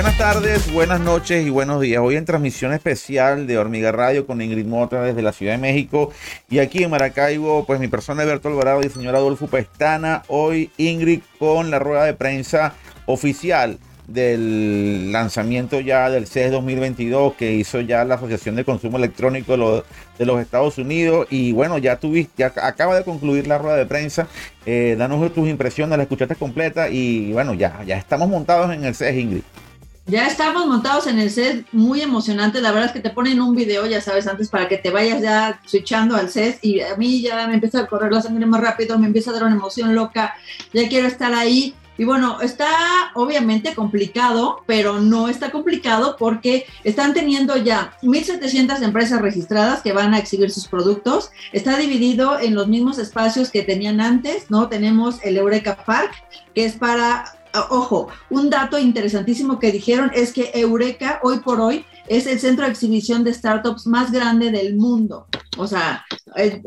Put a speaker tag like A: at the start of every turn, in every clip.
A: Buenas tardes, buenas noches y buenos días. Hoy en transmisión especial de Hormiga Radio con Ingrid Mota desde la Ciudad de México y aquí en Maracaibo, pues mi persona Alberto Alvarado y el señor Adolfo Pestana. Hoy Ingrid con la rueda de prensa oficial del lanzamiento ya del CES 2022 que hizo ya la Asociación de Consumo Electrónico de los, Estados Unidos y bueno, ya tuviste, acaba de concluir la rueda de prensa, eh, danos tus impresiones, la escuchaste completa y bueno, ya, ya estamos montados en el CES Ingrid.
B: Ya estamos montados en el set, muy emocionante. La verdad es que te ponen un video, ya sabes, antes para que te vayas ya switchando al set. Y a mí ya me empieza a correr la sangre más rápido, me empieza a dar una emoción loca. Ya quiero estar ahí. Y bueno, está obviamente complicado, pero no está complicado porque están teniendo ya 1.700 empresas registradas que van a exhibir sus productos. Está dividido en los mismos espacios que tenían antes, ¿no? Tenemos el Eureka Park, que es para ojo, un dato interesantísimo que dijeron es que Eureka hoy por hoy es el centro de exhibición de startups más grande del mundo. O sea,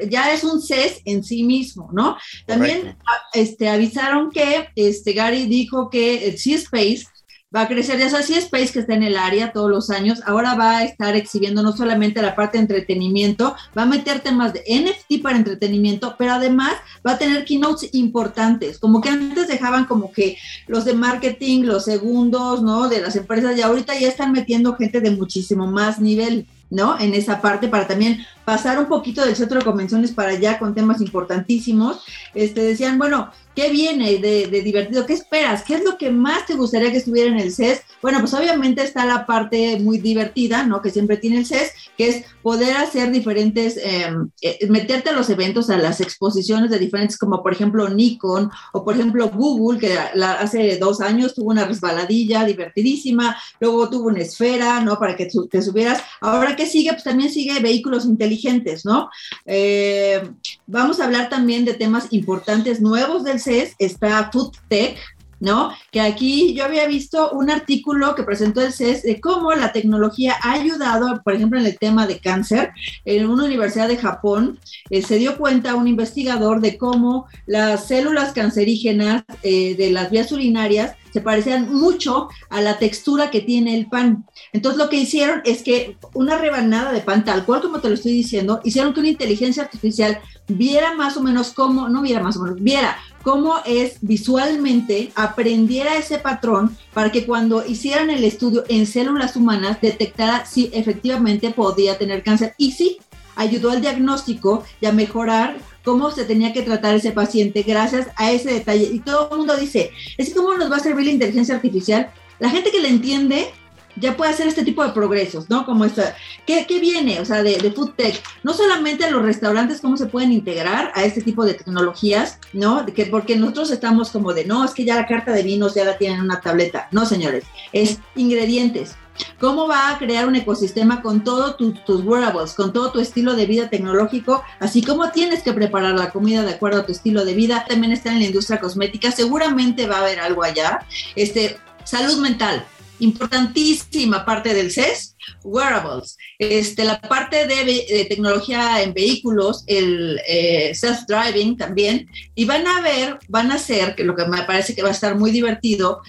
B: ya es un CES en sí mismo, ¿no? También ah, este, avisaron que este, Gary dijo que el C-Space va a crecer. Ya sabes, Space, que está en el área todos los años, ahora va a estar exhibiendo no solamente la parte de entretenimiento, va a meter temas de NFT para entretenimiento, pero además va a tener keynotes importantes, como que antes dejaban como que los de marketing, los segundos, ¿no? De las empresas, y ahorita ya están metiendo gente de muchísimo más nivel. ¿no? En esa parte para también pasar un poquito del centro de convenciones para allá con temas importantísimos. Este, decían, bueno, ¿qué viene de, divertido? ¿Qué esperas? ¿Qué es lo que más te gustaría que estuviera en el CES? Bueno, pues obviamente está la parte muy divertida, ¿no? Que siempre tiene el CES, que es poder hacer diferentes, em, eh, meterte a los eventos, a las exposiciones de diferentes, como por ejemplo Nikon o por ejemplo Google, que hace dos años tuvo una resbaladilla divertidísima, luego tuvo una esfera, ¿no? Para que te subieras. Ahora que sigue, pues también sigue vehículos inteligentes, ¿no? Eh, vamos a hablar también de temas importantes nuevos del CES, está Food Tech, ¿no? Que aquí yo había visto un artículo que presentó el CES de cómo la tecnología ha ayudado, por ejemplo, en el tema de cáncer. En una universidad de Japón eh, se dio cuenta un investigador de cómo las células cancerígenas eh, de las vías urinarias se parecían mucho a la textura que tiene el pan. Entonces lo que hicieron es que una rebanada de pan, tal cual como te lo estoy diciendo, hicieron que una inteligencia artificial viera más o menos cómo, no viera más o menos, viera cómo es visualmente, aprendiera ese patrón para que cuando hicieran el estudio en células humanas detectara si efectivamente podía tener cáncer. Y sí, ayudó al diagnóstico y a mejorar cómo se tenía que tratar ese paciente gracias a ese detalle. Y todo el mundo dice, es cómo nos va a servir la inteligencia artificial. La gente que le entiende ya puede hacer este tipo de progresos, ¿no? Como esta, ¿qué, viene? O sea, de, de, food tech. No solamente los restaurantes, cómo se pueden integrar a este tipo de tecnologías, ¿no? que, porque nosotros estamos como de, no, es que ya la carta de vinos ya la tienen en una tableta. No, señores, es ingredientes. ¿Cómo va a crear un ecosistema con todos tus wearables, con todo tu estilo de vida tecnológico, así como tienes que preparar la comida de acuerdo a tu estilo de vida? También está en la industria cosmética, seguramente va a haber algo allá. Este, salud mental, importantísima parte del CES, wearables, este, la parte de, tecnología en vehículos, el eh, self-driving también, y van a ver, van a hacer, que lo que me parece que va a estar muy divertido,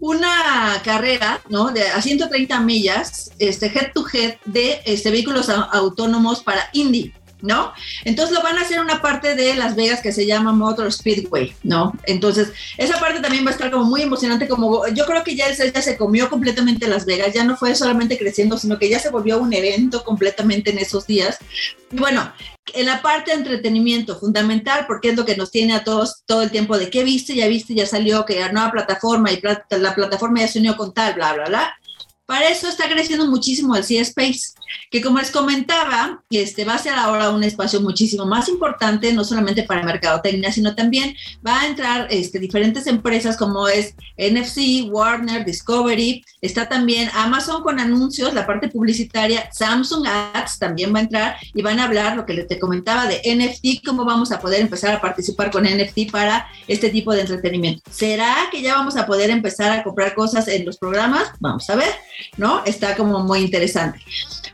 B: una carrera, ¿no? De a 130 millas, este, head to head de este, vehículos autónomos para Indy. ¿No? Entonces lo van a hacer una parte de Las Vegas que se llama Motor Speedway, ¿no? Entonces, esa parte también va a estar como muy emocionante, como yo creo que ya, ya se comió completamente Las Vegas, ya no fue solamente creciendo, sino que ya se volvió un evento completamente en esos días. Y bueno, en la parte de entretenimiento, fundamental, porque es lo que nos tiene a todos todo el tiempo de qué viste, ya viste, ya salió, que la nueva plataforma y la plataforma ya se unió con tal, bla, bla, bla. Para eso está creciendo muchísimo el C-Space, que como les comentaba, este, va a ser ahora un espacio muchísimo más importante, no solamente para mercadotecnia, sino también va a entrar este, diferentes empresas como es NFC, Warner, Discovery, está también Amazon con anuncios, la parte publicitaria, Samsung Ads también va a entrar y van a hablar lo que te comentaba de NFT, cómo vamos a poder empezar a participar con NFT para este tipo de entretenimiento. ¿Será que ya vamos a poder empezar a comprar cosas en los programas? Vamos a ver. ¿No? Está como muy interesante.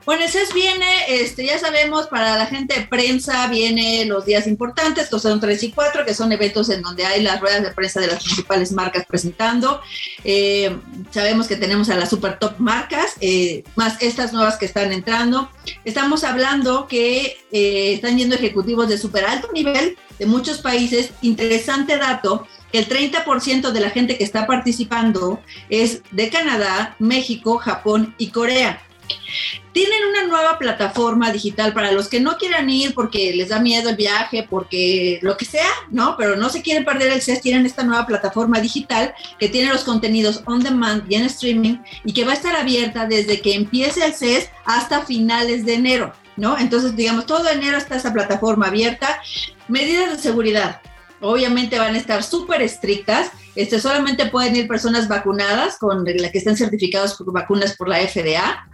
B: Bueno, el CES viene, este, ya sabemos, para la gente de prensa viene los días importantes, que son 3 y 4, que son eventos en donde hay las ruedas de prensa de las principales marcas presentando. Eh, sabemos que tenemos a las super top marcas, eh, más estas nuevas que están entrando. Estamos hablando que eh, están yendo ejecutivos de super alto nivel de muchos países. Interesante dato, el 30% de la gente que está participando es de Canadá, México, Japón y Corea. Tienen una nueva plataforma digital para los que no quieran ir porque les da miedo el viaje, porque lo que sea, ¿no? Pero no se quieren perder el CES, tienen esta nueva plataforma digital que tiene los contenidos on demand y en streaming y que va a estar abierta desde que empiece el CES hasta finales de enero, ¿no? Entonces, digamos, todo enero está esa plataforma abierta. Medidas de seguridad, obviamente van a estar súper estrictas. Este, solamente pueden ir personas vacunadas con la que estén certificados por vacunas por la FDA.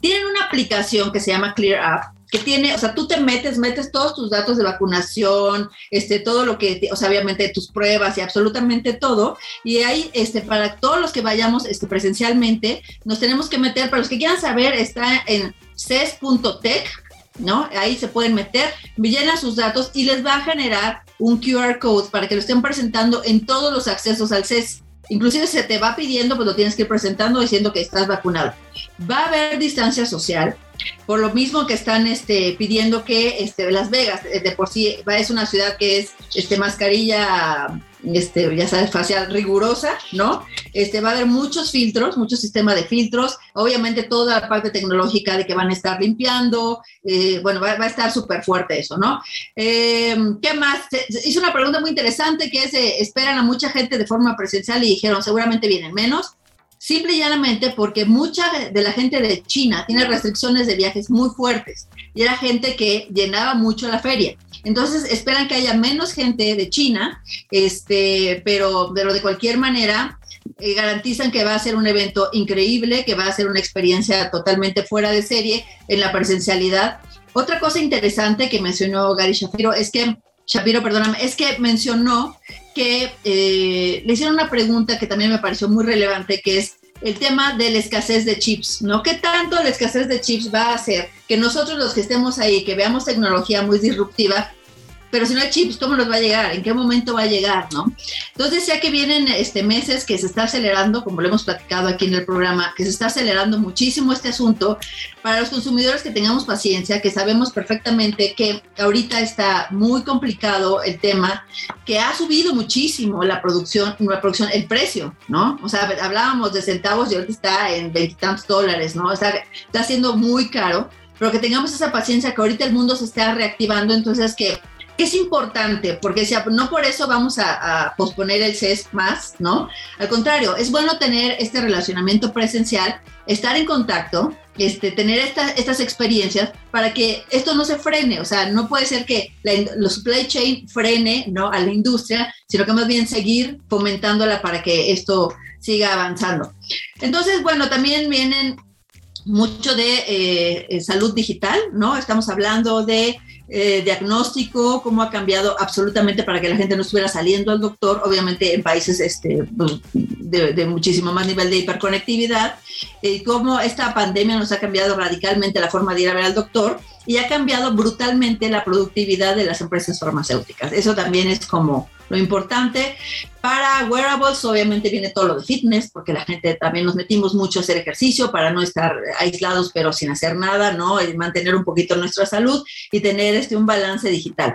B: Tienen una aplicación que se llama Clear App, que tiene, o sea, tú te metes, metes todos tus datos de vacunación, este, todo lo que, o sea, obviamente tus pruebas y absolutamente todo, y ahí, este, para todos los que vayamos, este, presencialmente, nos tenemos que meter, para los que quieran saber, está en ces.tech, ¿no? Ahí se pueden meter, llenan sus datos y les va a generar un QR code para que lo estén presentando en todos los accesos al CES. Inclusive se te va pidiendo, pues lo tienes que ir presentando diciendo que estás vacunado. Va a haber distancia social, por lo mismo que están este, pidiendo que este, Las Vegas, de por sí, es una ciudad que es este, mascarilla este, ya sabes, facial rigurosa, ¿no? Este, va a haber muchos filtros, mucho sistema de filtros, obviamente toda la parte tecnológica de que van a estar limpiando, eh, bueno, va, a estar súper fuerte eso, ¿no? Eh, ¿Qué más? Hice una pregunta muy interesante que es, eh, esperan a mucha gente de forma presencial y dijeron, seguramente vienen menos. Simple y llanamente porque mucha de la gente de China tiene restricciones de viajes muy fuertes y era gente que llenaba mucho la feria. Entonces esperan que haya menos gente de China, este, pero, pero de cualquier manera eh, garantizan que va a ser un evento increíble, que va a ser una experiencia totalmente fuera de serie en la presencialidad. Otra cosa interesante que mencionó Gary Shapiro es que Shapiro, perdóname, es que mencionó que eh, le hicieron una pregunta que también me pareció muy relevante, que es el tema de la escasez de chips, ¿no? ¿Qué tanto la escasez de chips va a hacer que nosotros los que estemos ahí, que veamos tecnología muy disruptiva, pero si no hay chips, ¿cómo nos va a llegar? ¿En qué momento va a llegar? ¿no? Entonces ya que vienen este, meses que se está acelerando, como lo hemos platicado aquí en el programa, que se está acelerando muchísimo este asunto, para los consumidores que tengamos paciencia, que sabemos perfectamente que ahorita está muy complicado el tema, que ha subido muchísimo la producción, la producción el precio, ¿no? O sea, hablábamos de centavos y ahorita está en veintitantos dólares, ¿no? O sea, está siendo muy caro pero que tengamos esa paciencia que ahorita el mundo se está reactivando, entonces que es importante, porque no por eso vamos a, posponer el CES más, ¿no? Al contrario, es bueno tener este relacionamiento presencial, estar en contacto, este, tener estas experiencias para que esto no se frene, o sea, no puede ser que la, supply chain frene, ¿no? A la industria, sino que más bien seguir fomentándola para que esto siga avanzando. Entonces, bueno, también vienen mucho de eh, salud digital, ¿no? Estamos hablando de eh, diagnóstico, cómo ha cambiado absolutamente para que la gente no estuviera saliendo al doctor, obviamente en países este, pues, de, muchísimo más nivel de hiperconectividad, y cómo esta pandemia nos ha cambiado radicalmente la forma de ir a ver al doctor y ha cambiado brutalmente la productividad de las empresas farmacéuticas. Eso también es como lo importante. Para wearables, obviamente viene todo lo de fitness, porque la gente también nos metimos mucho a hacer ejercicio para no estar aislados, pero sin hacer nada, ¿no? Y mantener un poquito nuestra salud y tener este, un balance digital.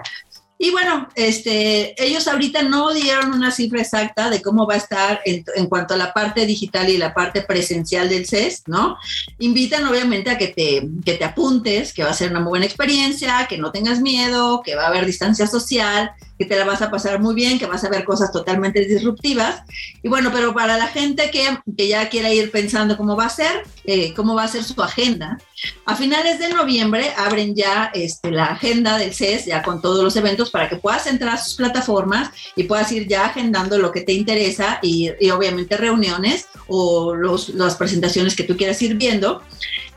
B: Y bueno, este, ellos ahorita no dieron una cifra exacta de cómo va a estar en, cuanto a la parte digital y la parte presencial del CES, ¿no? Invitan obviamente a que te, que te apuntes, que va a ser una muy buena experiencia, que no tengas miedo, que va a haber distancia social, que te la vas a pasar muy bien, que vas a ver cosas totalmente disruptivas. Y bueno, pero para la gente que, que ya quiera ir pensando cómo va a ser, eh, cómo va a ser su agenda, a finales de noviembre abren ya este, la agenda del CES, ya con todos los eventos, para que puedas entrar a sus plataformas y puedas ir ya agendando lo que te interesa y, y obviamente reuniones o los, las presentaciones que tú quieras ir viendo.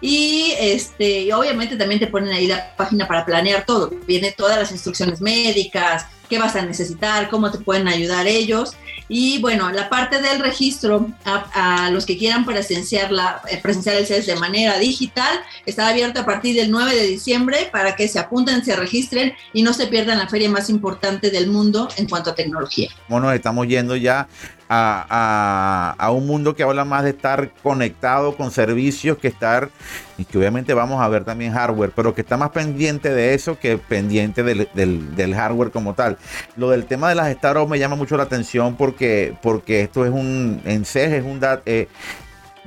B: Y, este, y obviamente también te ponen ahí la página para planear todo. Viene todas las instrucciones médicas, qué vas a necesitar, cómo te pueden ayudar ellos. Y bueno, la parte del registro a, los que quieran presenciar, la, eh, presenciar el CES de manera digital está abierto a partir del 9 de diciembre para que se apunten, se registren y no se pierdan la feria más importante del mundo en cuanto a tecnología.
A: Bueno, estamos yendo ya a, un mundo que habla más de estar conectado con servicios que estar, y que obviamente vamos a ver también hardware, pero que está más pendiente de eso que pendiente del, hardware como tal. Lo del tema de las startups me llama mucho la atención porque, porque esto es un, en CES es un, eh,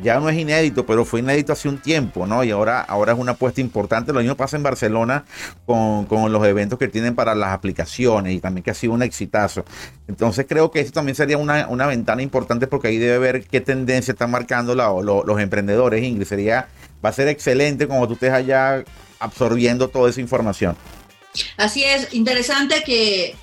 A: ya no es inédito, pero fue inédito hace un tiempo, ¿no? Y ahora, ahora es una apuesta importante. Lo mismo pasa en Barcelona con, los eventos que tienen para las aplicaciones y también que ha sido un exitazo. Entonces creo que eso también sería una, ventana importante porque ahí debe ver qué tendencia están marcando los emprendedores, Ingrid. Sería, va a ser excelente como tú estés allá absorbiendo toda esa información.
B: Así es, interesante que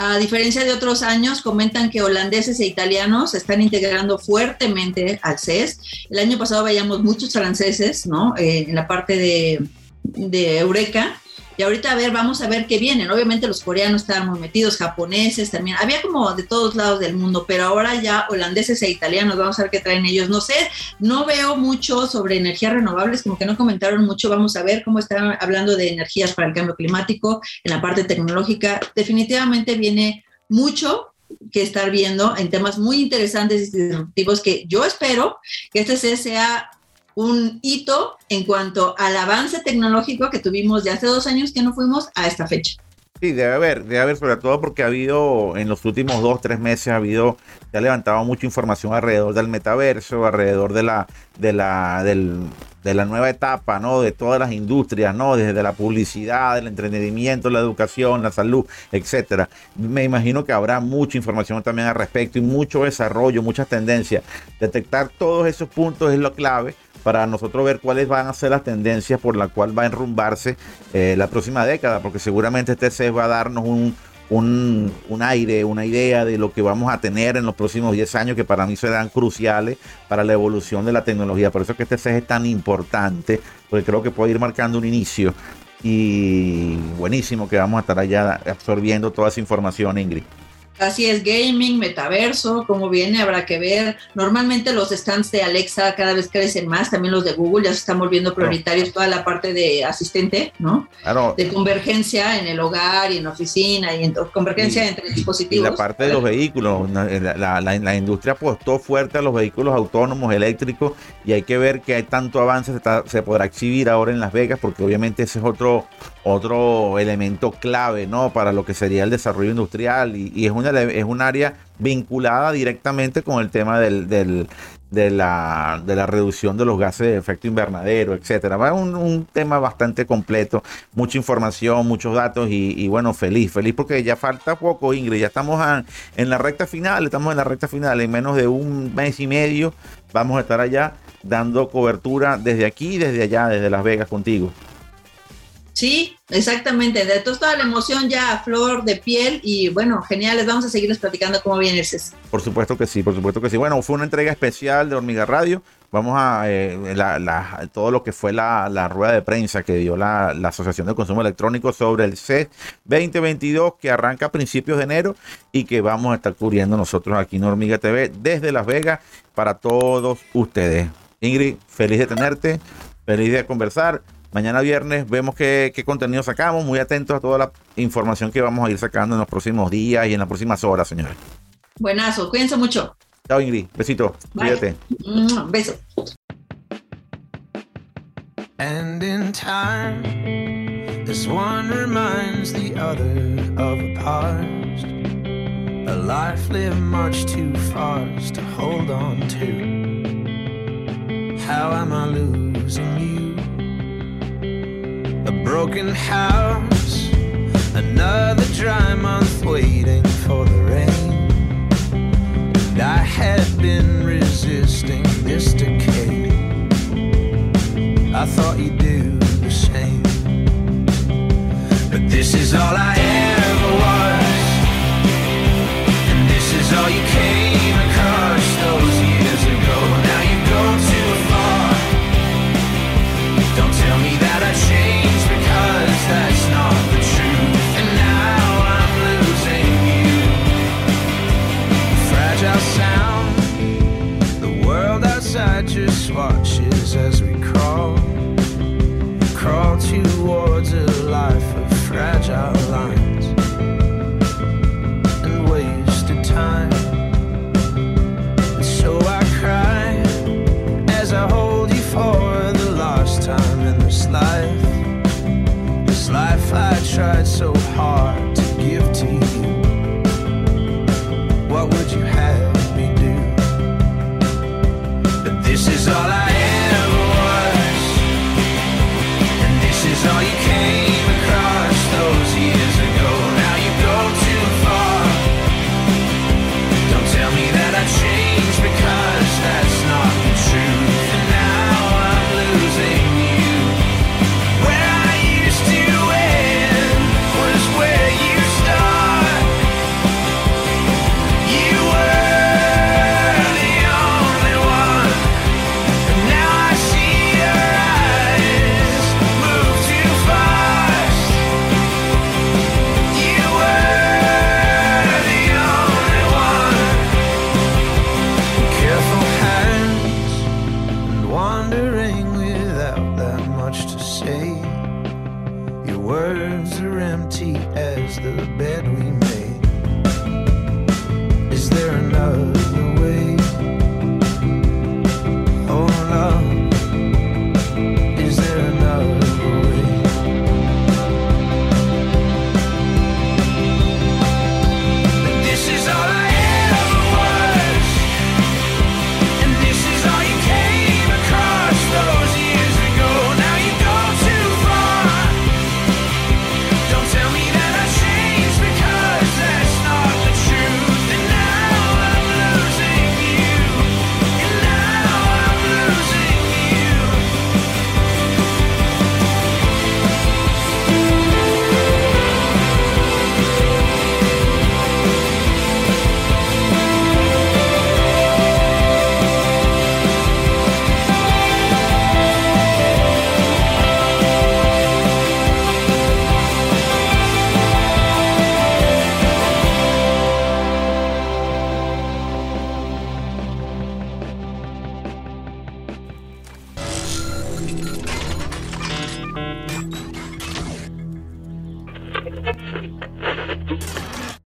B: a diferencia de otros años, comentan que holandeses e italianos están integrando fuertemente al CES. El año pasado veíamos muchos franceses, ¿no? Eh, en la parte de, de Eureka y ahorita a ver, vamos a ver qué vienen. Obviamente los coreanos estaban muy metidos, japoneses también. Había como de todos lados del mundo, pero ahora ya holandeses e italianos, vamos a ver qué traen ellos. No sé, no veo mucho sobre energías renovables, como que no comentaron mucho. Vamos a ver cómo están hablando de energías para el cambio climático en la parte tecnológica. Definitivamente viene mucho que estar viendo en temas muy interesantes y disruptivos que yo espero que este sea un hito en cuanto al avance tecnológico que tuvimos de hace dos años que no fuimos a esta fecha.
A: Sí, debe haber, debe haber, sobre todo porque ha habido en los últimos dos, tres meses, ha habido, se ha levantado mucha información alrededor del metaverso, alrededor de la, de la, del, de la nueva etapa, ¿no? De todas las industrias, ¿no? Desde la publicidad, el entretenimiento, la educación, la salud, etcétera. Me imagino que habrá mucha información también al respecto y mucho desarrollo, muchas tendencias. Detectar todos esos puntos es lo clave para nosotros ver cuáles van a ser las tendencias por las cuales va a enrumbarse eh, la próxima década, porque seguramente este CES va a darnos un, un, aire, una idea de lo que vamos a tener en los próximos 10 años que para mí serán cruciales para la evolución de la tecnología. Por eso es que este CES es tan importante, porque creo que puede ir marcando un inicio y buenísimo que vamos a estar allá absorbiendo toda esa información, Ingrid.
B: Así es, gaming, metaverso, como viene, habrá que ver. Normalmente los stands de Alexa cada vez crecen más, también los de Google ya se están volviendo prioritarios, toda la parte de asistente, ¿no? Claro. De convergencia en el hogar y en oficina y en convergencia entre dispositivos.
A: Y la parte de los vehículos, la, la, industria apostó fuerte a los vehículos autónomos, eléctricos, y hay que ver que hay tanto avance se, se podrá exhibir ahora en Las Vegas, porque obviamente ese es otro, otro elemento clave, ¿no? Para lo que sería el desarrollo industrial y, y es una es un área vinculada directamente con el tema de, la, reducción de los gases de efecto invernadero, etcétera. Va un, un tema bastante completo, mucha información, muchos datos y, bueno, feliz, feliz porque ya falta poco, Ingrid, ya estamos en la recta final, estamos en la recta final, en menos de un mes y medio vamos a estar allá dando cobertura desde aquí, desde allá, desde Las Vegas contigo.
B: Sí, exactamente. De toda la emoción ya a flor de piel y bueno, genial. Les vamos a seguirles platicando cómo viene el CES.
A: Por supuesto que sí, por supuesto que sí. Bueno, fue una entrega especial de Hormiga Radio. Vamos a eh, todo lo que fue la, rueda de prensa que dio la, Asociación de Consumo Electrónico sobre el CES 2022 que arranca a principios de enero y que vamos a estar cubriendo nosotros aquí en Hormiga TV desde Las Vegas para todos ustedes. Ingrid, feliz de tenerte, feliz de conversar. Mañana viernes vemos qué, contenido sacamos. Muy atentos a toda la información que vamos a ir sacando en los próximos días y en las próximas horas, señores.
B: Buenazo, cuídense mucho.
A: Chao, Ingrid. Besito. Cuídate.
B: Mm, beso.
C: And in time, this one reminds the other of a past. A life lived much too fast to hold on to. How am I losing you? Broken house, another dry month waiting for the rain. And I had been resisting this decay. I thought you'd do the same. But this is all I ever this is all